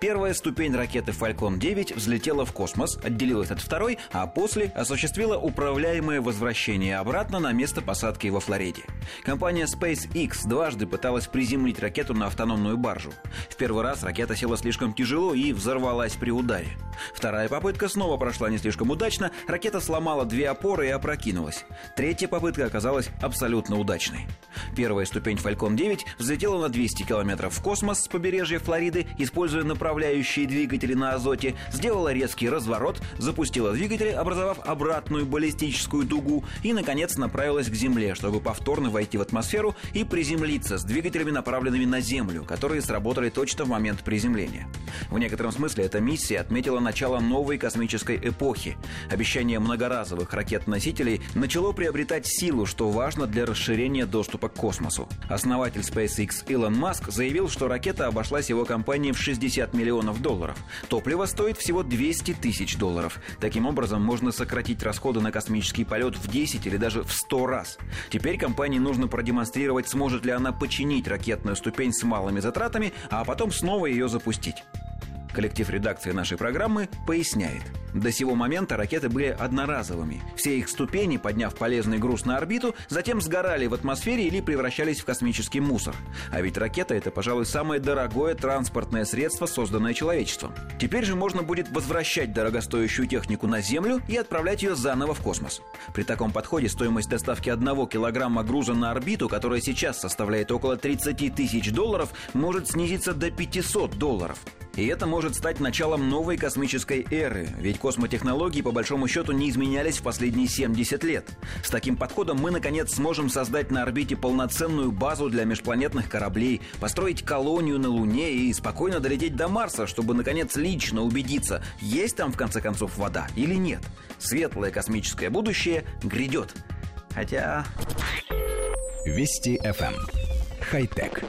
Первая ступень ракеты Falcon 9 взлетела в космос, отделилась от второй, а после осуществила управляемое возвращение обратно на место посадки во Флориде. Компания SpaceX дважды пыталась приземлить ракету на автономную баржу. В первый раз ракета села слишком тяжело и взорвалась при ударе. Вторая попытка снова прошла не слишком удачно, ракета сломала две опоры и опрокинулась. Третья попытка оказалась абсолютно удачной. Первая ступень Falcon 9 взлетела на 200 километров в космос с побережья Флориды, используя направляющие двигатели на азоте, сделала резкий разворот, запустила двигатели, образовав обратную баллистическую дугу и, наконец, направилась к Земле, чтобы повторно войти в атмосферу и приземлиться с двигателями, направленными на Землю, которые сработали точно в момент приземления. В некотором смысле эта миссия отметила начало новой космической эпохи. Обещание многоразовых ракет-носителей начало приобретать силу, что важно для расширения доступа к космосу. Основатель SpaceX Илон Маск заявил, что ракета обошлась его компании в 60 миллионов долларов. Топливо стоит всего 200 тысяч долларов. Таким образом, можно сократить расходы на космический полет в 10 или даже в 100 раз. Теперь компании нужно продемонстрировать, сможет ли она починить ракетную ступень с малыми затратами, а потом снова ее запустить. Коллектив редакции нашей программы поясняет. До сего момента ракеты были одноразовыми. Все их ступени, подняв полезный груз на орбиту, затем сгорали в атмосфере или превращались в космический мусор. А ведь ракета – это, пожалуй, самое дорогое транспортное средство, созданное человечеством. Теперь же можно будет возвращать дорогостоящую технику на Землю и отправлять ее заново в космос. При таком подходе стоимость доставки одного килограмма груза на орбиту, которая сейчас составляет около 30 тысяч долларов, может снизиться до 500 долларов. И это может стать началом новой космической эры, ведь космотехнологии по большому счету не изменялись в последние 70 лет. С таким подходом мы наконец сможем создать на орбите полноценную базу для межпланетных кораблей, построить колонию на Луне и спокойно долететь до Марса, чтобы наконец лично убедиться, есть там в конце концов вода или нет. Светлое космическое будущее грядет. Хотя... Вести FM. Эм. Хай-тек.